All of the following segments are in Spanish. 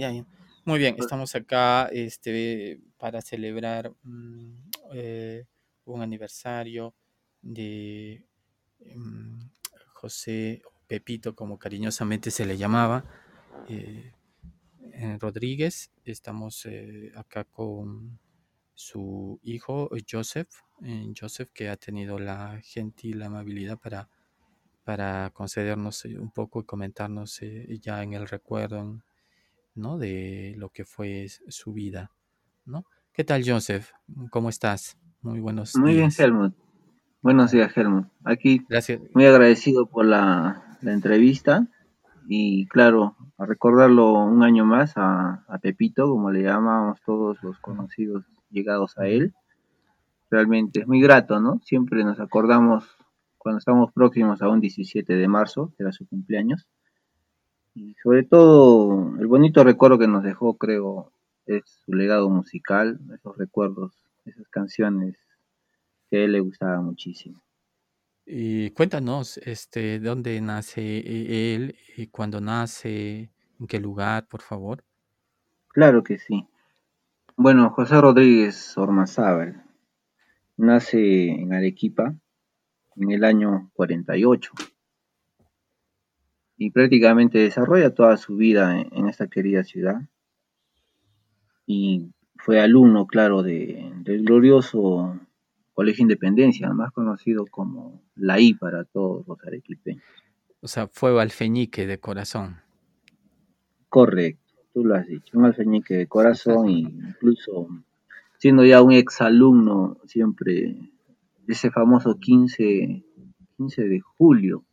ya, ya. Muy bien, estamos acá este, para celebrar mm, eh, un aniversario de mm, José Pepito, como cariñosamente se le llamaba, eh, Rodríguez. Estamos eh, acá con su hijo Joseph, Joseph que ha tenido la gentil amabilidad para, para concedernos un poco y comentarnos ya en el recuerdo ¿no? de lo que fue su vida. ¿no? ¿Qué tal Joseph? ¿Cómo estás? Muy buenos Muy días. bien, Helmut. Buenos días, Helmut. Aquí Gracias. muy agradecido por la, la entrevista y claro, a recordarlo un año más a, a Pepito, como le llamamos todos los conocidos llegados a él. Realmente es muy grato, ¿no? Siempre nos acordamos cuando estamos próximos a un 17 de marzo, que era su cumpleaños. Y sobre todo, el bonito recuerdo que nos dejó, creo, es su legado musical, esos recuerdos, esas canciones que a él le gustaba muchísimo. Y cuéntanos, este, ¿dónde nace e- él y cuándo nace, en qué lugar, por favor? Claro que sí. Bueno, José Rodríguez Ormazábal nace en Arequipa en el año 48 y prácticamente desarrolla toda su vida en, en esta querida ciudad y fue alumno, claro, de, del glorioso Colegio Independencia, más conocido como la I para todos los arequipeños. O sea, fue alfeñique de corazón. Correcto, tú lo has dicho, un alfeñique de corazón y incluso siendo ya un exalumno siempre de ese famoso 15, 15 de julio,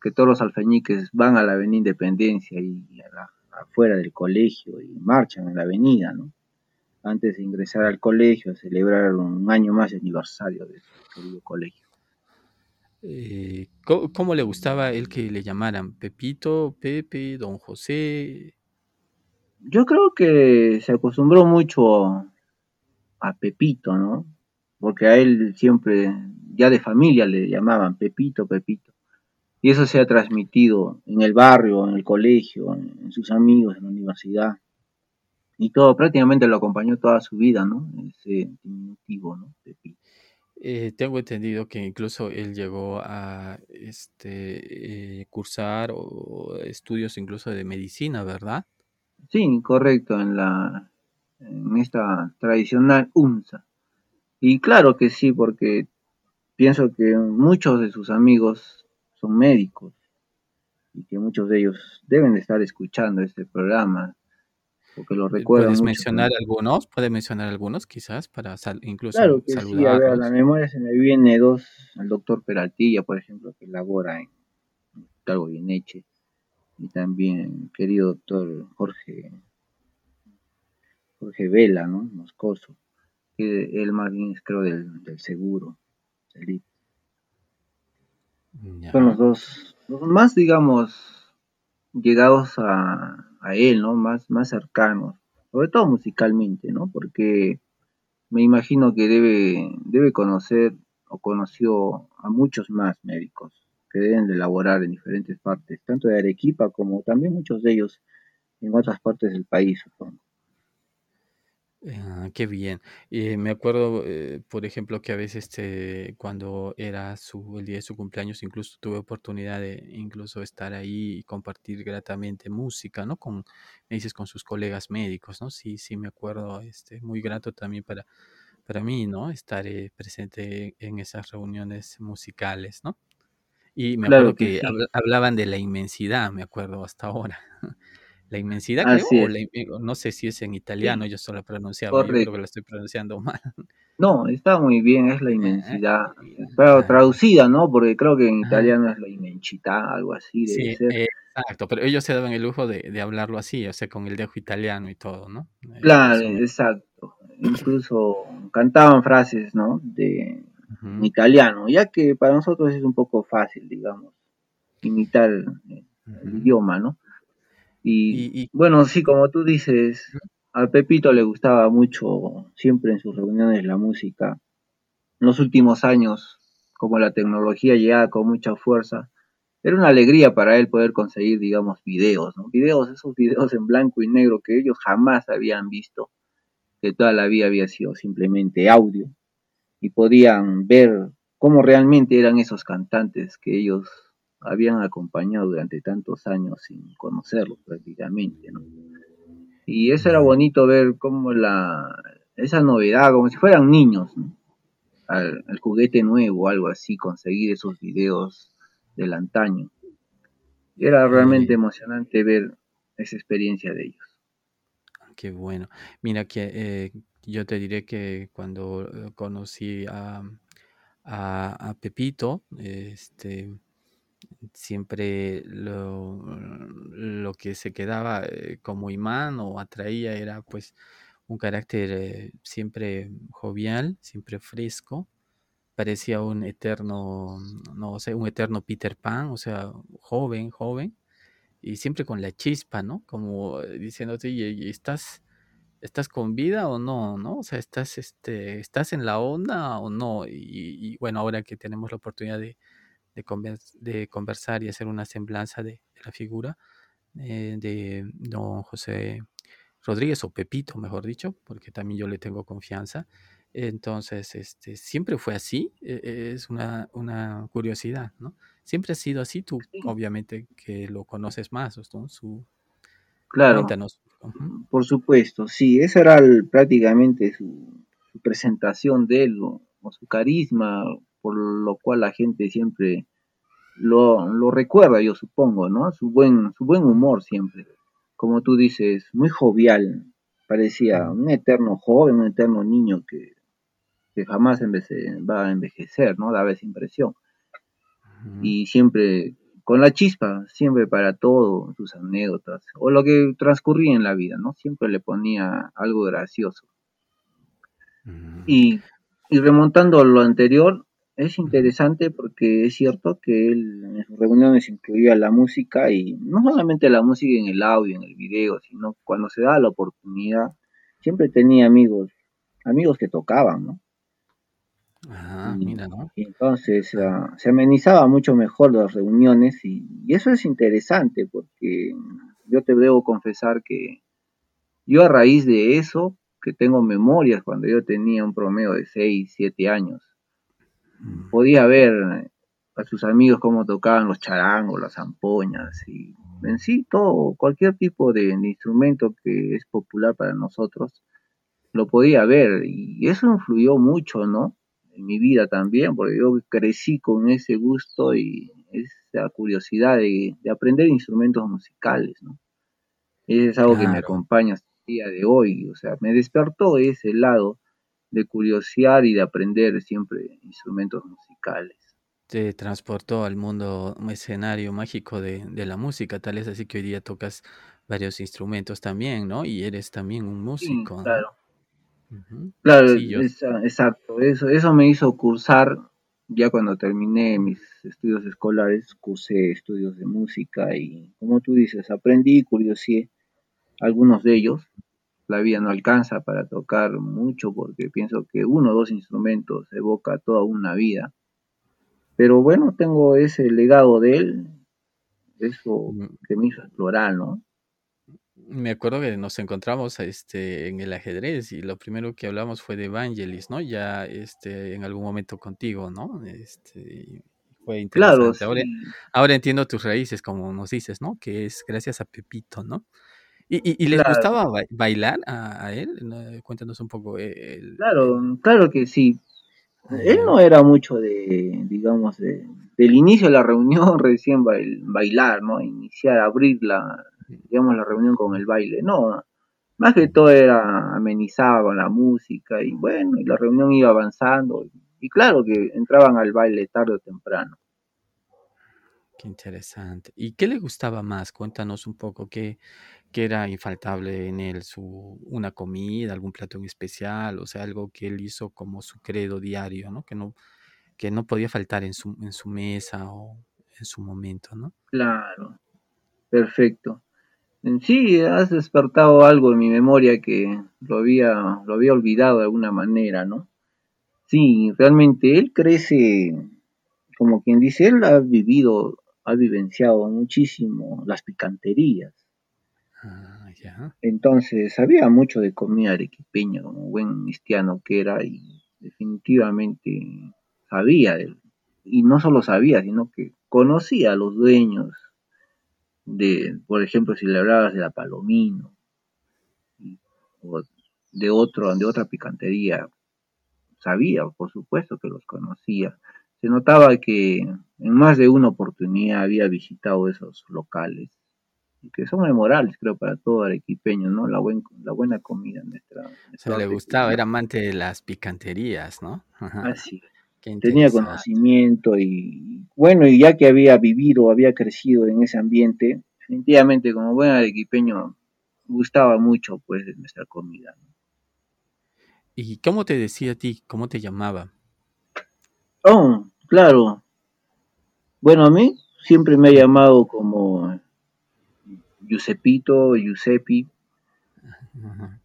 que todos los alfeñiques van a la Avenida Independencia y a la- afuera del colegio y marchan en la avenida, ¿no? Antes de ingresar al colegio a celebrar un año más de aniversario de su querido colegio. Eh, ¿cómo, cómo le gustaba él que le llamaran? Pepito, Pepe, Don José. Yo creo que se acostumbró mucho a Pepito, ¿no? Porque a él siempre, ya de familia le llamaban Pepito, Pepito. Y eso se ha transmitido en el barrio, en el colegio, en, sus amigos, en la universidad. Y todo, prácticamente lo acompañó toda su vida, ¿no? Ese diminutivo, ¿no? Eh, tengo entendido que incluso él llegó a este, eh, cursar o estudios incluso de medicina, ¿verdad? Sí, correcto, en la, en esta tradicional UNSA. Y claro que sí, porque pienso que muchos de sus amigos son médicos y que muchos de ellos deben de estar escuchando este programa, porque lo Eh, recuerdan ¿Puedes mucho. mencionar algunos? ¿Puedes mencionar algunos quizás para sal- incluso Claro que sí, a ver, a la memoria se me viene dos, el doctor Peraltilla, por ejemplo, que labora en Talgo Goyeneche, y también el querido doctor Jorge, Jorge Vela, ¿no? Moscoso, que él más bien es creo del, del seguro, del Son los dos, los más, digamos, llegados a, a él, ¿no? Más, más cercanos, sobre todo musicalmente, ¿no? Porque me imagino que debe, debe conocer o conoció a muchos más médicos que deben de laborar en diferentes partes, tanto de Arequipa como también muchos de ellos en otras partes del país, supongo. Ah, qué bien. Eh, me acuerdo, eh, por ejemplo, que a veces este, cuando era su, el día de su cumpleaños, incluso tuve oportunidad de incluso estar ahí y compartir gratamente música, ¿no? Con, me dices, con sus colegas médicos, ¿no? Sí, sí, me acuerdo, este, muy grato también para, para mí, ¿no? Estar eh, presente en esas reuniones musicales, ¿no? Y me Claro acuerdo que que sí, habl- hablaban de la inmensidad, me acuerdo hasta ahora. La inmensidad, creo, o la eh, no sé si es en italiano, sí, yo solo pronunciaba, yo creo que la estoy pronunciando mal. No, está muy bien, es la Eh, inmensidad, eh, pero ah, traducida, ¿no? Porque creo que en ajá. italiano es la inmensidad, algo así debe Sí, ser. eh, exacto, pero ellos se daban el lujo de, de hablarlo así, o sea, con el dejo italiano y todo, ¿no? Claro, exacto. Incluso cantaban frases, ¿no? De en italiano, ya que para nosotros es un poco fácil, digamos, imitar el idioma, ¿no? Y Y, y bueno, sí, como tú dices, a Pepito le gustaba mucho siempre en sus reuniones la música. En los últimos años, como la tecnología llegaba con mucha fuerza, era una alegría para él poder conseguir, digamos, videos, ¿no? Videos, esos videos en blanco y negro que ellos jamás habían visto, que toda la vida había sido simplemente audio, y podían ver cómo realmente eran esos cantantes que ellos habían acompañado durante tantos años sin conocerlos prácticamente, ¿no? Y eso era bonito ver cómo la, esa novedad, como si fueran niños, ¿no? al, al, juguete nuevo, algo así, conseguir esos videos del antaño. Era realmente emocionante ver esa experiencia de ellos. Qué bueno. Mira que eh, yo te diré que cuando eh, conocí a, a, a Pepito, este, siempre lo, lo, que se quedaba eh, como imán o atraía era pues un carácter eh, siempre jovial, siempre fresco, parecía un eterno, no sé, un eterno Peter Pan, o sea, joven, joven, y siempre con la chispa, ¿no? Como diciéndote, ¿y estás, estás con vida o no, no? O sea, estás, este, estás en la onda o no. Y, y bueno, ahora que tenemos la oportunidad de, de, convers de conversar y hacer una semblanza de, de la figura eh, de don José Rodríguez o Pepito, mejor dicho, porque también yo le tengo confianza. Entonces, este, siempre fue así, e, es una, una curiosidad, ¿no? Siempre ha sido así, tú Sí, obviamente que lo conoces más, ¿no? Su, claro, por supuesto, sí, esa era el- prácticamente su, su presentación de él, o, o su carisma, por lo cual la gente siempre lo, lo recuerda, yo supongo, ¿no? Su buen, su buen humor siempre. Como tú dices, muy jovial, parecía un eterno joven, un eterno niño que, que jamás va a envejecer, ¿no? Daba esa impresión. Y siempre con la chispa, siempre para todo, sus anécdotas, o lo que transcurría en la vida, ¿no? Siempre le ponía algo gracioso. Y, y remontando a lo anterior, es interesante porque es cierto que él en sus reuniones incluía la música y no solamente la música en el audio, en el video, sino cuando se daba la oportunidad, siempre tenía amigos, amigos que tocaban, ¿no? Y, mira, ¿no? y entonces Ah, uh, se amenizaba mucho mejor las reuniones y, y eso es interesante porque yo te debo confesar que yo a raíz de eso, que tengo memorias cuando yo tenía un promedio de 6 7 años, podía ver a sus amigos cómo tocaban los charangos, las zampoñas y en sí todo, cualquier tipo de, de instrumento que es popular para nosotros, lo podía ver y eso influyó mucho, ¿no? En mi vida también, porque yo crecí con ese gusto y esa curiosidad de, de aprender instrumentos musicales, ¿no? Es algo que me acompaña hasta el día de hoy, o sea, me despertó ese lado de curiosidad y de aprender siempre instrumentos musicales. te transportó al mundo, un escenario mágico de, de la música, tal es así que hoy día tocas varios instrumentos también, ¿no? Y eres también un Sí, músico, ¿no? claro, claro, Sí, yo, esa- exacto, eso, eso me hizo cursar, ya cuando terminé mis estudios escolares, cursé estudios de música y como tú dices, aprendí y curioseé algunos de ellos. La vida no alcanza para tocar mucho porque pienso que uno o dos instrumentos evoca toda una vida. Pero bueno, tengo ese legado de él, eso mm, que me hizo explorar, ¿no? Me acuerdo que nos encontramos este, en el ajedrez y lo primero que hablamos fue de Evangelis, ¿no? Ya este, en algún momento contigo, ¿no? Este, fue Claro, interesante. Ahora, sí, ahora entiendo tus raíces, como nos dices, ¿no? Que es gracias a Pepito, ¿no? ¿Y, y, y les claro, gustaba ba- bailar a, a él? No, Cuéntanos un poco eh, el, claro, claro que sí. Él no era mucho de, digamos, de, del inicio de la reunión recién bail- bailar, ¿no? Iniciar, abrir la, digamos, la reunión con el baile. No, más que todo era amenizaba con la música y bueno, y la reunión iba avanzando. Y claro que entraban al baile tarde o temprano. Qué interesante. ¿Y qué le gustaba más? Cuéntanos un poco qué, qué era infaltable en él, su, una comida, algún plato en especial, o sea, algo que él hizo como su credo diario, ¿no? Que no, que no podía faltar en su, en su mesa o en su momento, ¿no? Claro, perfecto. En sí, has despertado algo en mi memoria que lo había, lo había olvidado de alguna manera, ¿no? Sí, realmente él crece, como quien dice, él ha vivido, ha vivenciado muchísimo las picanterías. Ah, Entonces, sabía mucho de comida arequipeña, como buen cristiano que era, y definitivamente sabía, y no solo sabía, sino que conocía a los dueños de, por ejemplo, si le hablabas de la Palomino, o de, otro, de otra picantería, sabía, por supuesto que los conocía. Se notaba que en más de una oportunidad había visitado esos locales que son memorables, creo, para todo arequipeño, ¿no? La, buen, la buena comida nuestra. Se le gustaba, era amante de las picanterías, ¿no? Así. Tenía conocimiento y, bueno, y ya que había vivido, había crecido en ese ambiente, definitivamente como buen arequipeño gustaba mucho, pues, de nuestra comida. ¿Y cómo te decía a ti? ¿Cómo te llamaba? Oh, claro. Bueno, a mí siempre me ha llamado como Giuseppito, Giuseppi,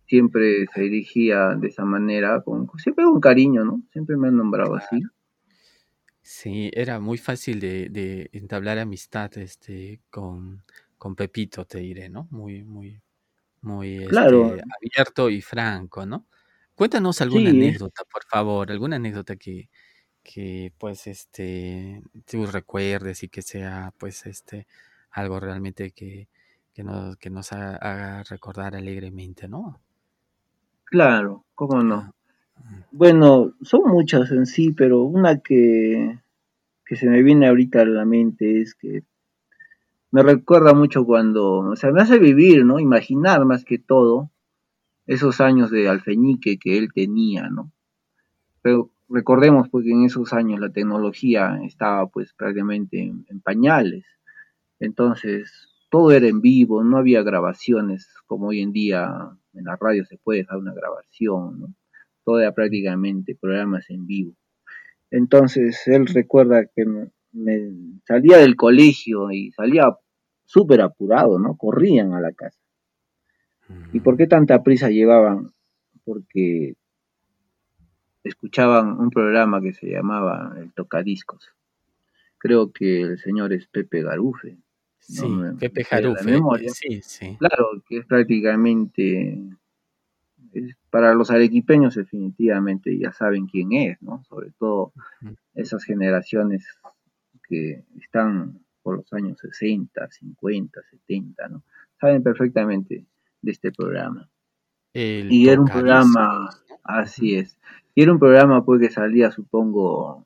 siempre se dirigía de esa manera, con, siempre con cariño, ¿no? Siempre me han nombrado así. Sí, era muy fácil de, entablar amistad este, con, Pepito, te diré, ¿no? Muy, muy, muy este, abierto y franco, ¿no? Cuéntanos alguna anécdota, por favor, alguna anécdota que, que pues este tú recuerdes y que sea pues este algo realmente que, que nos, que nos haga, recordar alegremente, ¿no? Claro, cómo no. Bueno, son muchas en sí, pero una que, que se me viene ahorita a la mente es que me recuerda mucho cuando, o sea, me hace vivir, ¿no? Imaginar más que todo esos años de alfeñique que él tenía, ¿no? Pero recordemos porque en esos años la tecnología estaba pues prácticamente en pañales. Entonces, todo era en vivo, no había grabaciones como hoy en día en la radio se puede hacer una grabación, ¿no? todo era prácticamente programas en vivo. Entonces él recuerda que me, salía del colegio y salía súper apurado, ¿no? Corrían a la casa. ¿Y por qué tanta prisa llevaban? Porque escuchaban un programa que se llamaba El Tocadiscos. Creo que el señor es Pepe Garufe. Sí, Pepe Jarufe, sí, sí. Claro, que es prácticamente, para los arequipeños definitivamente ya saben quién es, ¿no? Sobre todo esas generaciones que están por los años 60, 50, 70, ¿no? Saben perfectamente de este programa. y era un programa, así es, y era un programa pues que salía, supongo,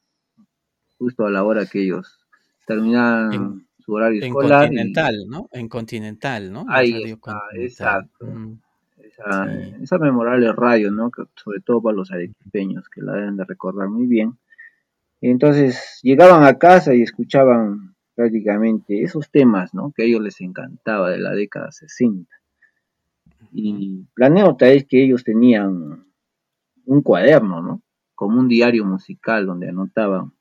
justo a la hora que ellos terminaban horario en escolar. Continental, ¿no? En Continental, ¿no? Ahí está, exacto. Mm, esa, memorable radio, ¿no? sobre todo para los arequipeños, que la deben de recordar muy bien. Entonces llegaban a casa y escuchaban prácticamente esos temas, ¿no? Que a ellos les encantaba de la década 60. Y la anécdota es que ellos tenían un cuaderno, ¿no? Como un diario musical donde anotaban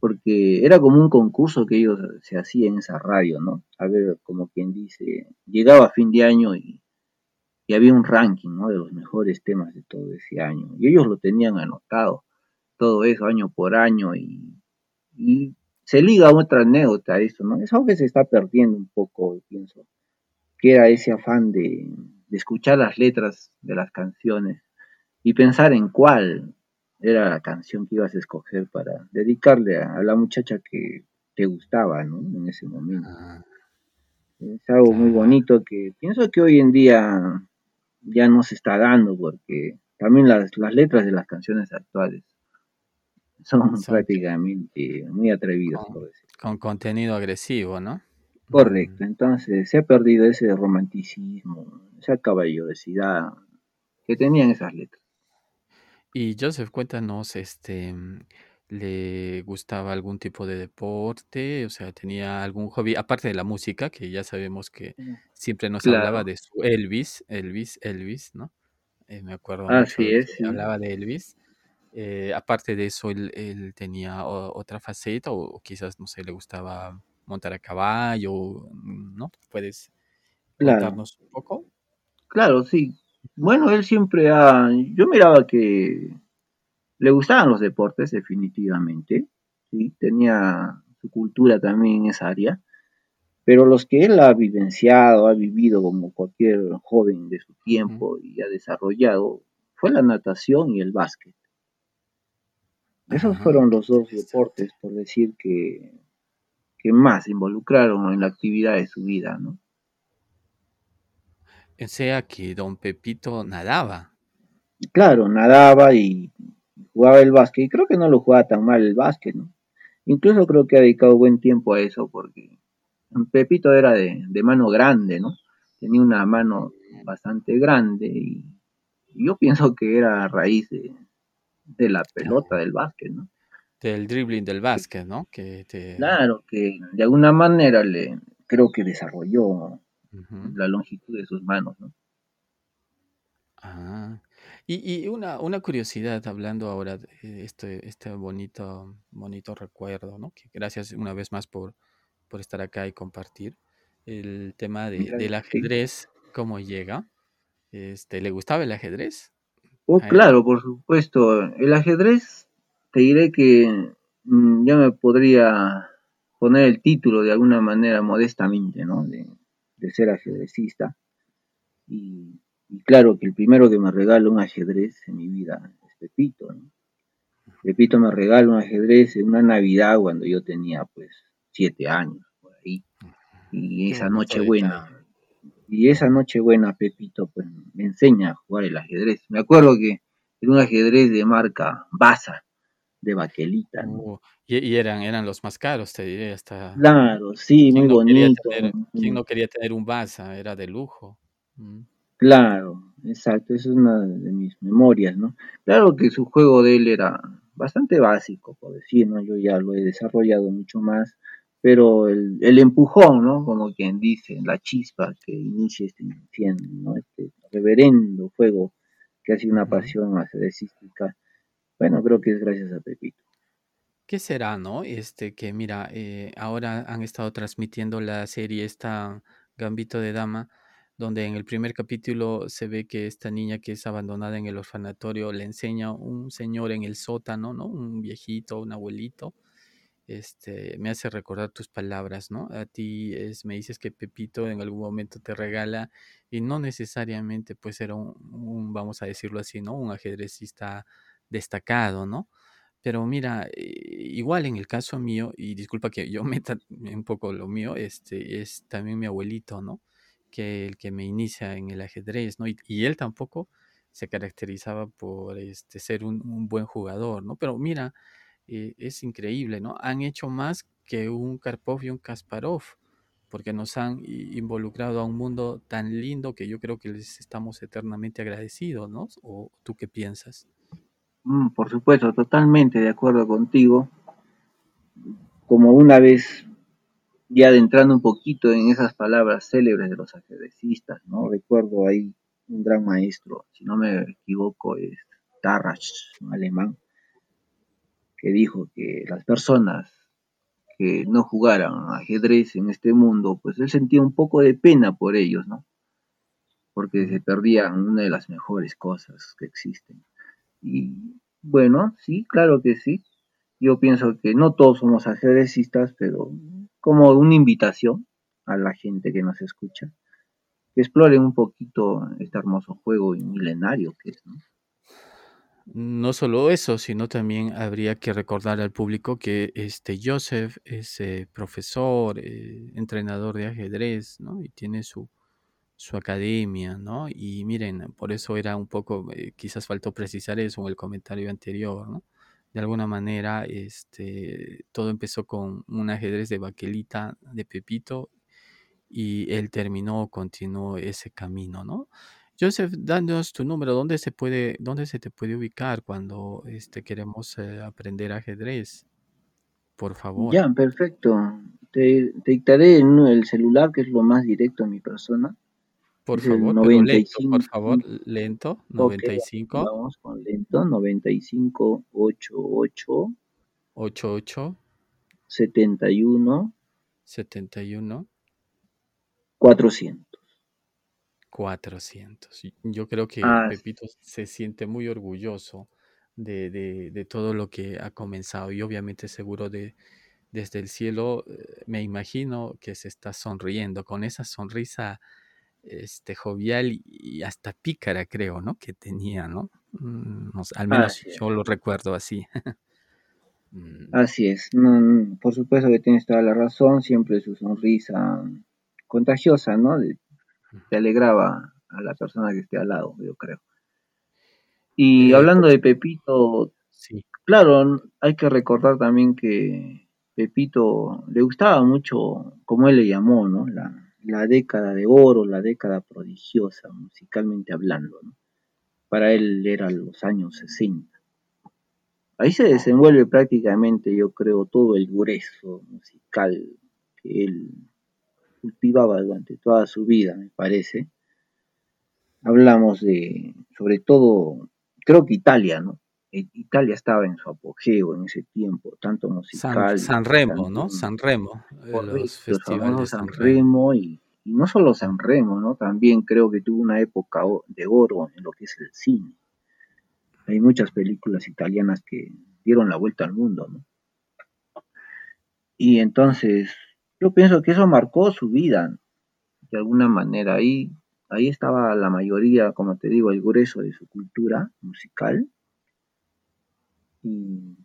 porque era como un concurso que ellos se hacían en esa radio, ¿no? A ver, como quien dice, llegaba fin de año y, había un ranking, ¿no? De los mejores temas de todo ese año. Y ellos lo tenían anotado, todo eso año por año y, se liga otra anécdota a eso, ¿no? Es algo que se está perdiendo un poco, pienso, que era ese afán de escuchar las letras de las canciones y pensar en cuál era la canción que ibas a escoger para dedicarle a, la muchacha que te gustaba, ¿no? En ese momento. Ah. es algo muy bonito que pienso que hoy en día ya no se está dando porque también las, letras de las canciones actuales son, prácticamente muy atrevidas. Con, con contenido agresivo, ¿no? Correcto, entonces se ha perdido ese romanticismo, esa caballerosidad que tenían esas letras. Y Joseph, cuéntanos, este, mm, ¿le gustaba algún tipo de deporte? O sea, ¿tenía algún hobby? Aparte de la música, que ya sabemos que siempre nos hablaba de su Elvis, Elvis, Elvis, ¿no? Eh, me acuerdo mucho es, hablaba de Elvis. Eh, aparte de eso, él, tenía otra faceta, o, quizás, no sé, le gustaba montar a caballo, ¿no? ¿Puedes contarnos un poco? claro, sí. Bueno, él siempre ha, yo miraba que le gustaban los deportes definitivamente, sí, tenía, su cultura también en esa área, pero los que él ha vivenciado, ha vivido como cualquier joven de su tiempo y ha desarrollado, fue la natación y el básquet. Esos fueron los dos deportes, por decir que, que más involucraron en la actividad de su vida, ¿no? Sea que don Pepito nadaba. Claro, nadaba y jugaba el básquet. Y creo que no lo jugaba tan mal el básquet, ¿no? Incluso creo que ha dedicado buen tiempo a eso porque Pepito era de, mano grande, ¿no? Tenía una mano bastante grande y, yo pienso que era a raíz de, la pelota del básquet, ¿no? Del dribbling del básquet, ¿no? Que Claro, que de alguna manera le creo que desarrolló la longitud de sus manos, ¿no? Ah, y, una, una, curiosidad hablando ahora de este, este bonito, bonito recuerdo, ¿no? Que gracias una vez más por, por estar acá y compartir el tema de, del ajedrez, cómo llega. Este, ¿Le gustaba el ajedrez? Oh, claro, por supuesto. El ajedrez, te diré que mm, yo me podría poner el título de alguna manera modestamente, ¿no? De, ser ajedrecista. Y, claro que el primero que me regala un ajedrez en mi vida es Pepito, ¿no? Pepito me regala un ajedrez en una Navidad cuando yo tenía pues siete años por ahí. Y esa noche buena, y esa noche buena Pepito pues me enseña a jugar el ajedrez. Me acuerdo que era un ajedrez de marca Baza, de baquelita. Oh, y, eran, eran los más caros, te diré, hasta... Claro, sí, muy bonito. ¿Quién no quería tener un Baza? Era de lujo. Mm. Claro, exacto, esa es una de mis memorias, ¿no? Claro que su juego de él era bastante básico, por decir, ¿no? Yo ya lo he desarrollado mucho más, pero el, el empujón, ¿no? Como quien dice, la chispa que inicia este ¿no? Este reverendo fuego que ha sido una pasión ajedrecística, bueno, creo que es gracias a Pepito. ¿Qué será, no? Este, que mira, eh, ahora han estado transmitiendo la serie esta Gambito de Dama, donde en el primer capítulo se ve que esta niña que es abandonada en el orfanatorio le enseña un señor en el sótano, ¿no? Un viejito, un abuelito, este, me hace recordar tus palabras, ¿no? A ti es, me dices que Pepito en algún momento te regala y no necesariamente pues era un, vamos a decirlo así, ¿no? Un ajedrecista destacado, ¿no? Pero mira, eh, igual en el caso mío, y disculpa que yo meta un poco lo mío, este, es también mi abuelito, ¿no? Que el que me inicia en el ajedrez, ¿no? Y, él tampoco se caracterizaba por este, ser un, buen jugador, ¿no? Pero mira, eh, es increíble, ¿no? Han hecho más que un Karpov y un Kasparov, porque nos han involucrado a un mundo tan lindo que yo creo que les estamos eternamente agradecidos, ¿no? ¿O tú qué piensas? Mm, por supuesto, totalmente de acuerdo contigo. Como una vez ya adentrando un poquito en esas palabras célebres de los ajedrecistas, ¿no? Recuerdo ahí un gran maestro, si no me equivoco, es Tarrasch, un alemán, que dijo que las personas que no jugaran ajedrez en este mundo, pues él sentía un poco de pena por ellos, ¿no? Porque se perdían una de las mejores cosas que existen. Y bueno, sí, claro que sí. Yo pienso que no todos somos ajedrecistas, pero como una invitación a la gente que nos escucha, que exploren un poquito este hermoso juego milenario que es, ¿no? No solo eso, sino también habría que recordar al público que este Joseph es eh, profesor, eh, entrenador de ajedrez, ¿no? Y tiene su, su academia, ¿no? Y miren, por eso era un poco, eh, quizás faltó precisar eso en el comentario anterior, ¿no? De alguna manera, este, todo empezó con un ajedrez de baquelita de Pepito y él terminó, continuó ese camino, ¿no? Joseph, danos tu número, ¿dónde se puede, dónde se te puede ubicar cuando este, queremos eh, aprender ajedrez? Por favor. Ya, perfecto. Te, dictaré en el celular, que es lo más directo a mi persona. Por favor, 95, por favor, lento, 95. vamos con lento, 95 88 88 71 71 400. 400. Yo creo que Ah, Pepito se siente muy orgulloso de, de- de todo lo que ha comenzado y obviamente seguro de, desde el cielo, eh, me imagino que se está sonriendo con esa sonrisa este, jovial y hasta pícara, creo, ¿no? Que tenía, ¿no? Mm, al menos yo lo recuerdo así. Mm. así es. por supuesto que tienes toda la razón, siempre su sonrisa contagiosa, ¿no? te alegraba a la persona que esté al lado, yo creo. Y eh, hablando de Pepito, sí. claro, hay que recordar también que Pepito le gustaba mucho, como él le llamó, ¿no? La, la década de oro, la década prodigiosa, musicalmente hablando. ¿no? Para él eran los años 60. Ahí se desenvuelve prácticamente, yo creo, todo el grueso musical que él cultivaba durante toda su vida, me parece. Hablamos de, sobre todo, creo que Italia, ¿no? Italia estaba en su apogeo en ese tiempo, tanto musical. San, Remo, ¿no? San Remo. los festivales San, Remo, y, no solo San Remo, ¿no? También creo que tuvo una época de oro en lo que es el cine. Hay muchas películas italianas que dieron la vuelta al mundo, ¿no? Y entonces, yo pienso que eso marcó su vida, de alguna manera. Ahí, ahí estaba la mayoría, como te digo, el grueso de su cultura musical y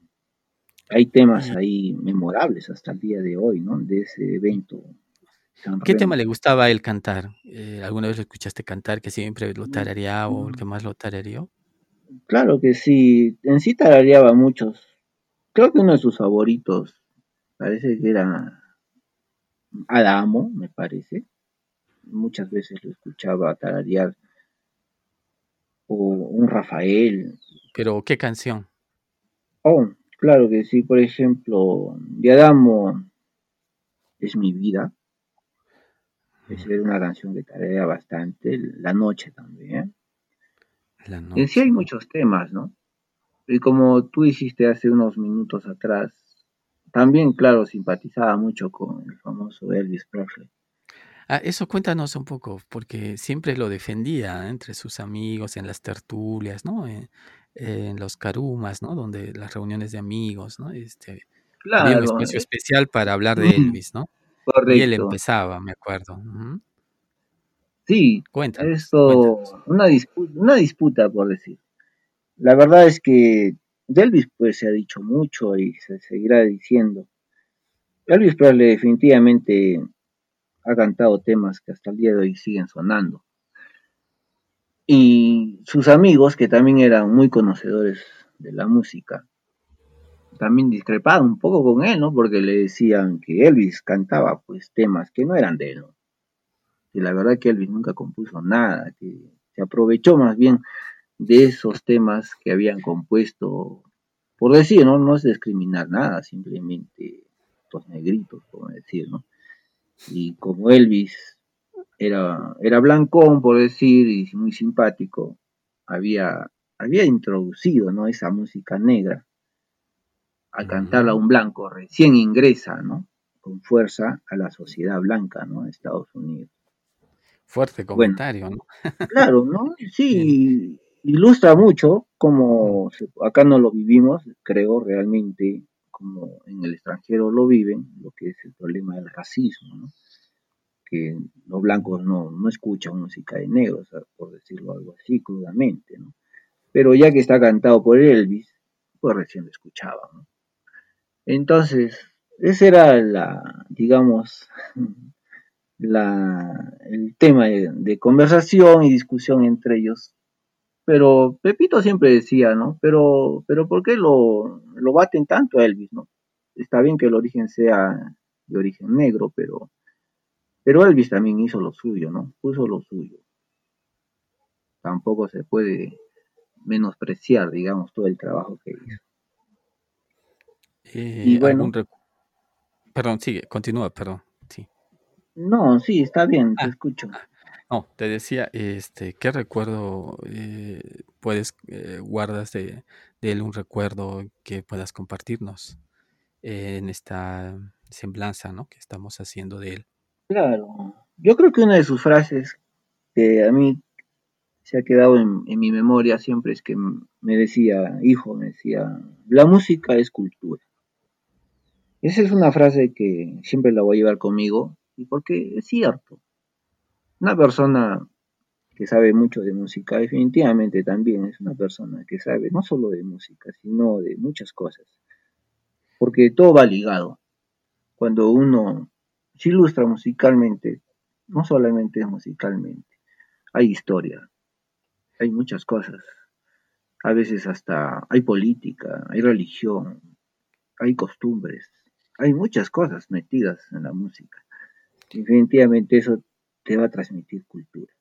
hay temas ahí memorables hasta el día de hoy, ¿no? De ese evento. ¿Qué tema le gustaba a él cantar? Eh, ¿Alguna vez lo escuchaste cantar que siempre lo tarareaba o el que más lo tarareó? Claro que sí, en sí tarareaba muchos. Creo que uno de sus favoritos parece que era Adamo, me parece. Muchas veces lo escuchaba tararear. O un Rafael. ¿Pero qué canción? Oh, claro que sí, por ejemplo, Diadamo es mi vida. Es una canción que tarea bastante. La noche también. La noche. En sí hay muchos temas, ¿no? Y como tú hiciste hace unos minutos atrás, también, claro, simpatizaba mucho con el famoso Elvis Presley. Ah, eso cuéntanos un poco, porque siempre lo defendía entre sus amigos, en las tertulias, ¿no? Eh, en los carumas, ¿no? Donde las reuniones de amigos, ¿no? Este, había un espacio especial para hablar de Elvis, ¿no? Correcto. Y él empezaba, me acuerdo. Sí, cuéntanos, esto, Una, disputa, una disputa, por decir. La verdad es que de Elvis pues se ha dicho mucho y se seguirá diciendo. Elvis Presley definitivamente ha cantado temas que hasta el día de hoy siguen sonando y sus amigos, que también eran muy conocedores de la música, también discrepaban un poco con él, ¿no? Porque le decían que Elvis cantaba pues temas que no eran de él, ¿no? Y la verdad que Elvis nunca compuso nada, que se aprovechó más bien de esos temas que habían compuesto, por decir, ¿no? No es discriminar nada, simplemente los negritos, como decir, ¿no? Y como Elvis era, era blancón, por decir, y muy simpático, había, había introducido ¿no? esa música negra a cantarla a un blanco, recién ingresa, ¿no? Con fuerza a la sociedad blanca, ¿no? De Estados Unidos. Fuerte comentario, ¿no? claro, ¿no? Sí, ilustra mucho como acá no lo vivimos, creo realmente, como en el extranjero lo viven, lo que es el problema del racismo, ¿no? Los blancos no, no escuchan música de negros, por decirlo algo así crudamente, ¿no? Pero ya que está cantado por Elvis, pues recién lo escuchaba, ¿no? Entonces, ese era la, digamos, la, el tema de, conversación y discusión entre ellos. Pero Pepito siempre decía, ¿no? Pero, pero ¿por qué lo, lo baten tanto a Elvis, ¿no? Está bien que el origen sea de origen negro, pero pero Elvis también hizo lo suyo, ¿no? Puso lo suyo. Tampoco se puede menospreciar, digamos, todo el trabajo que hizo. Eh, y bueno, perdón, sigue, continúa, perdón. Sí. No, sí, está bien, te ah, escucho. Ah, no, te decía, este, ¿qué recuerdo eh, puedes, eh, guardas de, de, él un recuerdo que puedas compartirnos en esta semblanza, ¿no? Que estamos haciendo de él. Claro, yo creo que una de sus frases que a mí se ha quedado en, mi memoria siempre es que me decía, hijo, me decía, la música es cultura. Esa es una frase que siempre la voy a llevar conmigo, y porque es cierto. Una persona que sabe mucho de música, definitivamente también es una persona que sabe no solo de música, sino de muchas cosas. Porque todo va ligado. Cuando uno se ilustra musicalmente, no solamente musicalmente, hay historia, hay muchas cosas. A veces hasta hay política, hay religión, hay costumbres, hay muchas cosas metidas en la música. Definitivamente eso te va a transmitir cultura.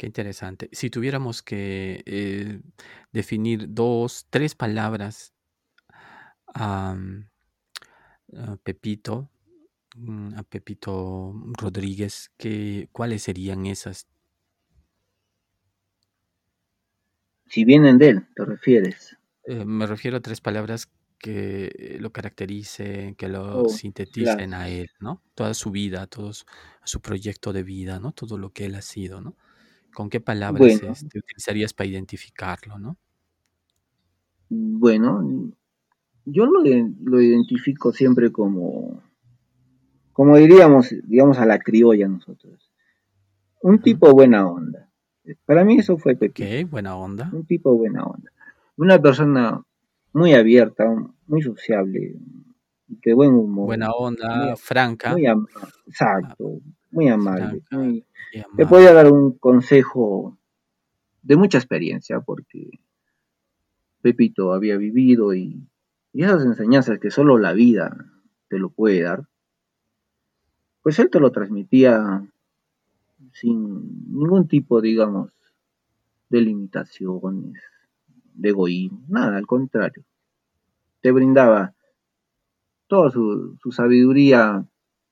Qué interesante. Si tuviéramos que eh, definir dos, tres palabras a, Pepito, mm, a Pepito Rodríguez, ¿qué, ¿cuáles serían esas? Si vienen de él, ¿te refieres? Eh, me refiero a tres palabras que lo caractericen, que lo oh, sinteticen a él, ¿no? Toda su vida, todo su proyecto de vida, ¿no? Todo lo que él ha sido, ¿no? ¿Con qué palabras este, utilizarías para identificarlo, no? Bueno, yo lo, lo, identifico siempre como, como diríamos, digamos a la criolla nosotros. Un tipo buena onda. Para mí eso fue Pepito. Ok, buena onda. Un tipo buena onda. Una persona muy abierta, muy sociable, de buen humor. Buena onda, franca. Muy exacto, muy amable. muy, te podía dar un consejo de mucha experiencia, porque Pepito había vivido y, esas enseñanzas que solo la vida te lo puede dar, pues él te lo transmitía sin ningún tipo, digamos, de limitaciones, de egoísmo, nada, al contrario. Te brindaba toda su, sabiduría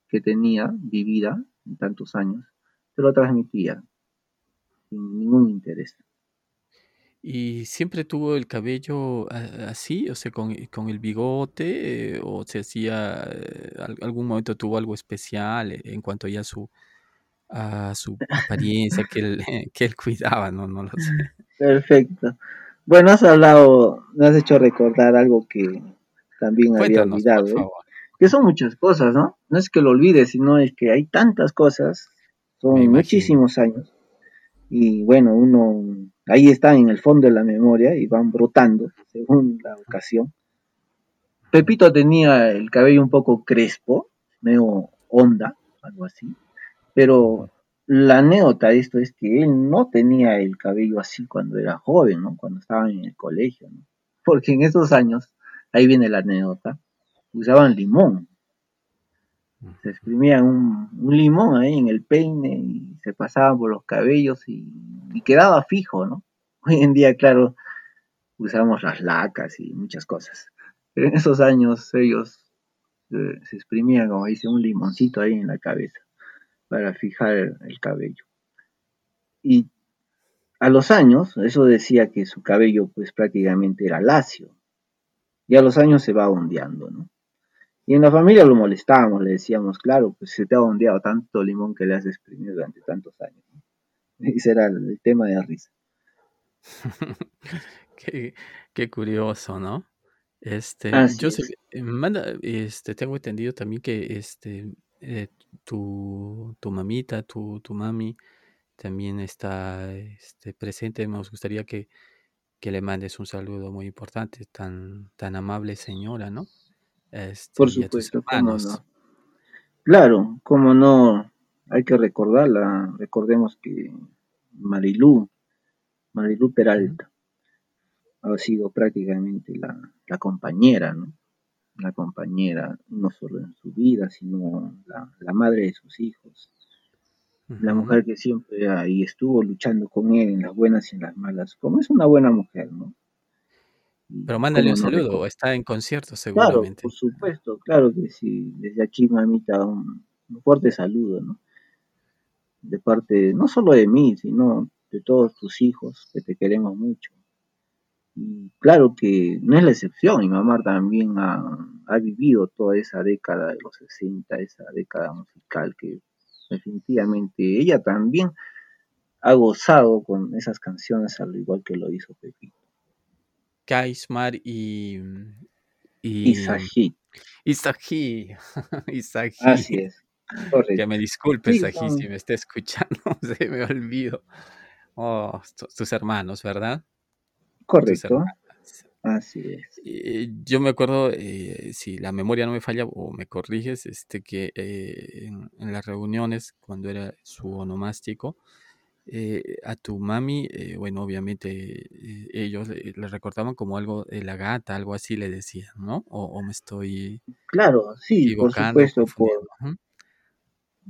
que tenía vivida en tantos años se lo transmitía sin ningún interés. ¿Y siempre tuvo el cabello así, o sea, con, el bigote, eh, o se hacía, eh, algún momento tuvo algo especial eh, en cuanto ya a su, a su apariencia que él, que él cuidaba, no, no lo sé. Perfecto. Bueno, has hablado, me has hecho recordar algo que también había olvidado, que son muchas cosas, ¿no? No es que lo olvides, sino es que hay tantas cosas son muchísimos años. Y bueno, uno ahí está en el fondo de la memoria y van brotando según la ocasión. Pepito tenía el cabello un poco crespo, medio onda, algo así. Pero la anécdota de esto es que él no tenía el cabello así cuando era joven. Cuando estaba en el colegio. Porque en esos años, ahí viene la anécdota, usaban limón se exprimía un, limón ahí en el peine y se pasaba por los cabellos y, quedaba fijo, ¿no? Hoy en día, claro, usamos las lacas y muchas cosas. Pero en esos años ellos eh, se exprimían, como dice, un limoncito ahí en la cabeza para fijar el, cabello. Y a los años, eso decía que su cabello pues prácticamente era lacio. Y a los años se va ondeando, ¿no? Y en la familia lo molestábamos, le decíamos, claro, pues se te ha ondeado tanto limón que le has exprimido durante tantos años. Ese era el, tema de la risa. qué, curioso, ¿no? Este, yo eh, manda, este, tengo entendido también que este, eh, tu, tu, mamita, tu, tu mami también está este, presente. Nos gustaría que, que le mandes un saludo muy importante, tan, tan amable señora, ¿no? Este, Por supuesto, no. Claro, como no, hay que recordarla. Recordemos que Marilú, Marilú Peralta, ha sido prácticamente la, la compañera, ¿no? La compañera, no solo en su vida, sino la, la madre de sus hijos. La mujer que siempre ahí estuvo luchando con él en las buenas y en las malas, como es una buena mujer, ¿no? Pero mándale un saludo, está en concierto seguramente. Claro, por supuesto, claro que sí. Desde aquí, mamita, un, fuerte saludo, ¿no? De parte, no solo de mí, sino de todos tus hijos, que te queremos mucho. Y claro que no es la excepción, mi mamá también ha, ha vivido toda esa década de los 60, esa década musical que definitivamente ella también ha gozado con esas canciones al igual que lo hizo Pepito. Kaismar y, y, Sajid. Isají, Isají. Así es, Que me correcto. disculpes, Sí, si me está escuchando, se me olvidó. Oh, tu- tus hermanos, ¿verdad? Correcto, así es. Eh, yo me acuerdo, eh, si la memoria no me falla o me corriges, este, que eh, en, en las reuniones, cuando era su onomástico, eh, a tu mami, eh, bueno, obviamente eh, ellos eh, le recordaban como algo de la gata, algo así le decían, ¿no? O, o me estoy Claro, sí, por supuesto, por. Ujú.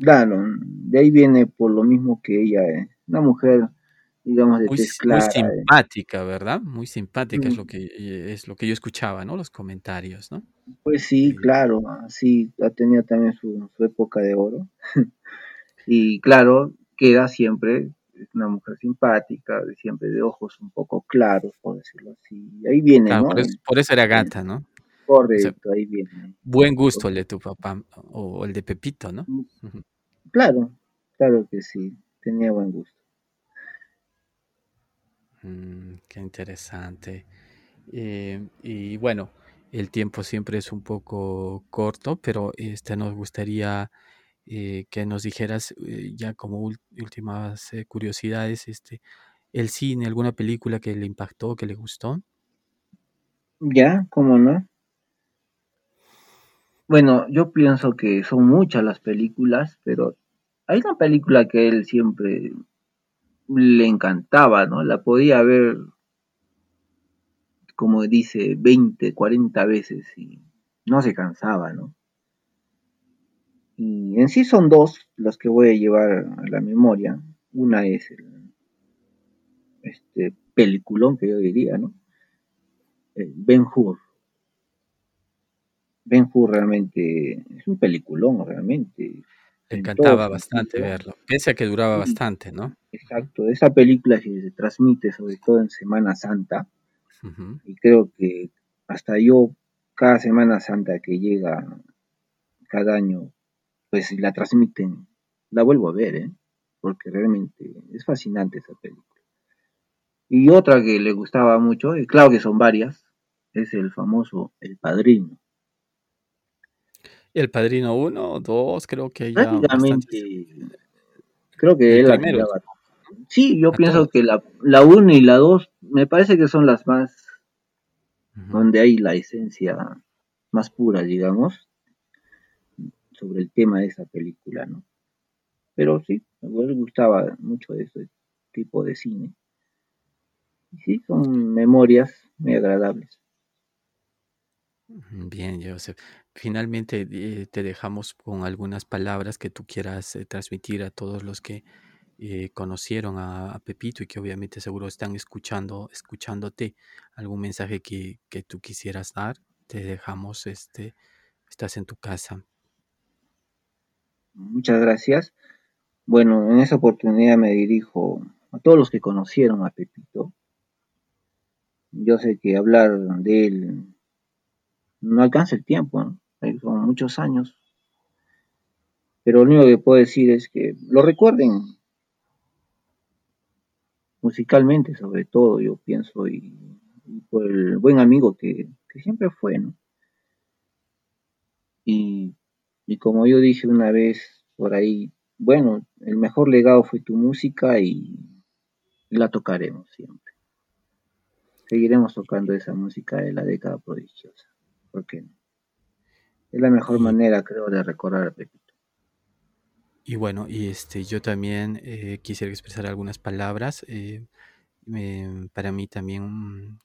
claro, de ahí viene por lo mismo que ella es una mujer, digamos, de Muy, tez muy clara. eh. simpática, ¿verdad? Muy simpática es lo Mm, que eh, es lo que yo escuchaba, ¿no? Los comentarios, ¿no? Pues sí, Que claro, sí, ha tenido también su, su época de oro. Y claro, queda siempre, es una mujer simpática, de siempre de ojos un poco claros, por decirlo así. Y ahí viene, claro, ¿no? por eso, por eso era gata, ¿no? O sea, correcto, ahí viene. buen gusto el de tu papá o el de Pepito, ¿no? Mm. Claro, claro que sí, tenía buen gusto. Mm, qué interesante. Eh, y bueno, el tiempo siempre es un poco corto, pero este nos gustaría eh, que nos dijeras eh, ya como últimas eh, curiosidades, este, el cine, alguna película que le impactó, que le gustó. Ya, ¿cómo no? Bueno, yo pienso que son muchas las películas, pero hay una película que a él siempre le encantaba, ¿no? La podía ver, como dice, 20, 40 veces y no se cansaba, ¿no? Y en sí son dos las que voy a llevar a la memoria. Una es el, este peliculón que yo diría, ¿no? El Ben Hur. Ben Hur realmente es un peliculón, realmente, todo encantaba bastante verlo, pese a que duraba Sí, bastante, ¿no? exacto. Esa película que se transmite sobre todo en Semana Santa, y creo que hasta yo, cada Semana Santa que llega cada año, pues si la transmiten, la vuelvo a ver, ¿eh? Porque realmente es fascinante esa película. Y otra que le gustaba mucho, y claro que son varias, es el famoso El Padrino. El Padrino 1, 2, creo que ya bastantes. Prácticamente, creo que El él la. Sí, yo a pienso todos. que la, la 1 y la 2 me parece que son las más, donde hay la esencia más pura, digamos, sobre el tema de esa película, ¿no? Pero sí, le gustaba mucho ese tipo de cine. Y sí, son memorias muy agradables. Ujú, Bien, Joseph. Finalmente eh, te dejamos con algunas palabras que tú quieras eh, transmitir a todos los que eh, conocieron a, a Pepito y que obviamente seguro están escuchando, escuchándote. Algún mensaje que, que tú quisieras dar, te dejamos, este, estás en tu casa. Muchas gracias. Bueno, en esa oportunidad me dirijo a todos los que conocieron a Pepito. Yo sé que hablar de él no alcanza el tiempo, ¿no? Son muchos años, pero lo único que puedo decir es que lo recuerden musicalmente, sobre todo, yo pienso, y, y por el buen amigo que, que siempre fue, ¿no? Y, y como yo dije una vez por ahí, bueno, el mejor legado fue tu música y, la tocaremos siempre. Seguiremos tocando esa música de la década prodigiosa. ¿Por qué no? Es la mejor manera, creo, de recordar a Pepito. y bueno, y este, yo también eh, quisiera expresar algunas palabras. eh, para mí también mm,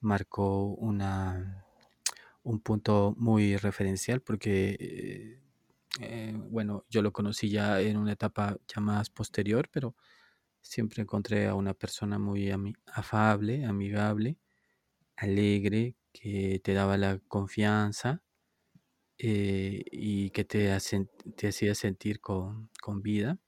marcó una, un punto muy referencial porque, eh, eh, bueno, yo lo conocí ya en una etapa ya más posterior, pero siempre encontré a una persona muy afable, amigable, alegre, que te daba la confianza eh, y que te, te hacía sentir con, con vida.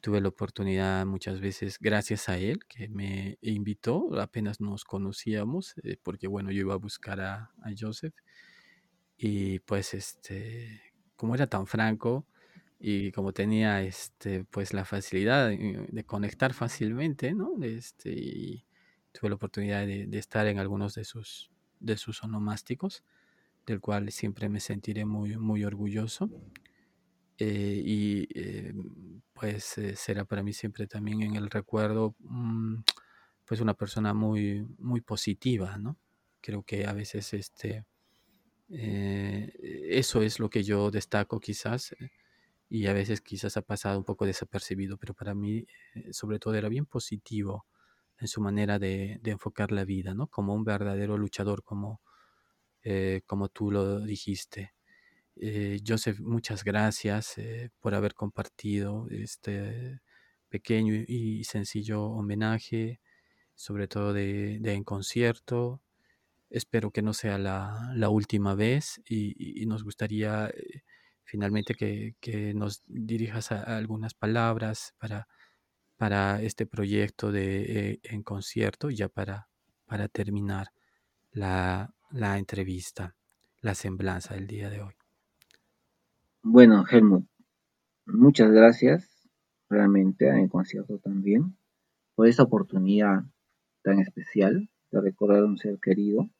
Tuve la oportunidad muchas veces, gracias a él, que me invitó, apenas nos conocíamos, eh, porque bueno, yo iba a buscar a, a Joseph y pues este, como era tan franco y como tenía este, pues la facilidad de, de conectar fácilmente, ¿no? Este, tuve la oportunidad de, de estar en algunos de sus, de sus onomásticos del cual siempre me sentiré muy, muy orgulloso. Eh, y eh, pues eh, será para mí siempre también en el recuerdo mm, pues una persona muy muy positiva no creo que a veces este eso es lo que yo destaco quizás y a veces quizás ha pasado un poco desapercibido pero para mí sobre todo era bien positivo en su manera de, de enfocar la vida no como un verdadero luchador como como tú lo dijiste eh, Joseph, muchas gracias eh, por haber compartido este pequeño y sencillo homenaje, sobre todo de, en concierto. Espero que no sea la, última vez y, nos gustaría eh, finalmente que, nos dirijas algunas palabras para, para este proyecto de en concierto, ya para, para terminar la, la entrevista, la semblanza del día de hoy. Bueno, Helmut, muchas gracias realmente en concierto también por esta oportunidad tan especial de recordar a un ser querido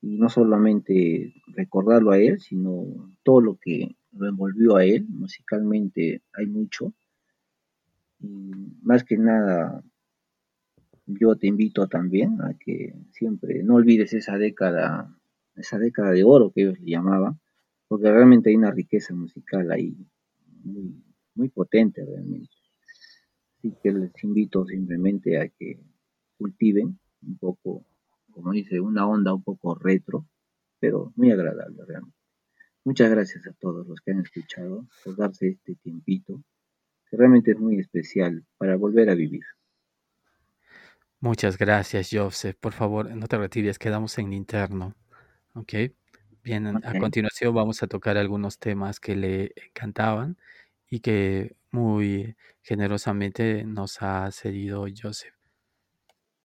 y no solamente recordarlo a él, sino todo lo que lo envolvió a él. Musicalmente hay mucho. Y más que nada, yo te invito también a que siempre no olvides esa década, esa década de oro que ellos le llamaban, porque realmente hay una riqueza musical ahí muy, potente realmente. Así que les invito simplemente a que cultiven un poco, como dice, una onda un poco retro, pero muy agradable realmente. Muchas gracias a todos los que han escuchado por darse este tiempito, que realmente es muy especial para volver a vivir. Muchas gracias, Joseph. Por favor, no te retires, quedamos en interno. ¿Ok? Bien, a continuación vamos a tocar algunos temas que le encantaban y que muy generosamente nos ha cedido Joseph.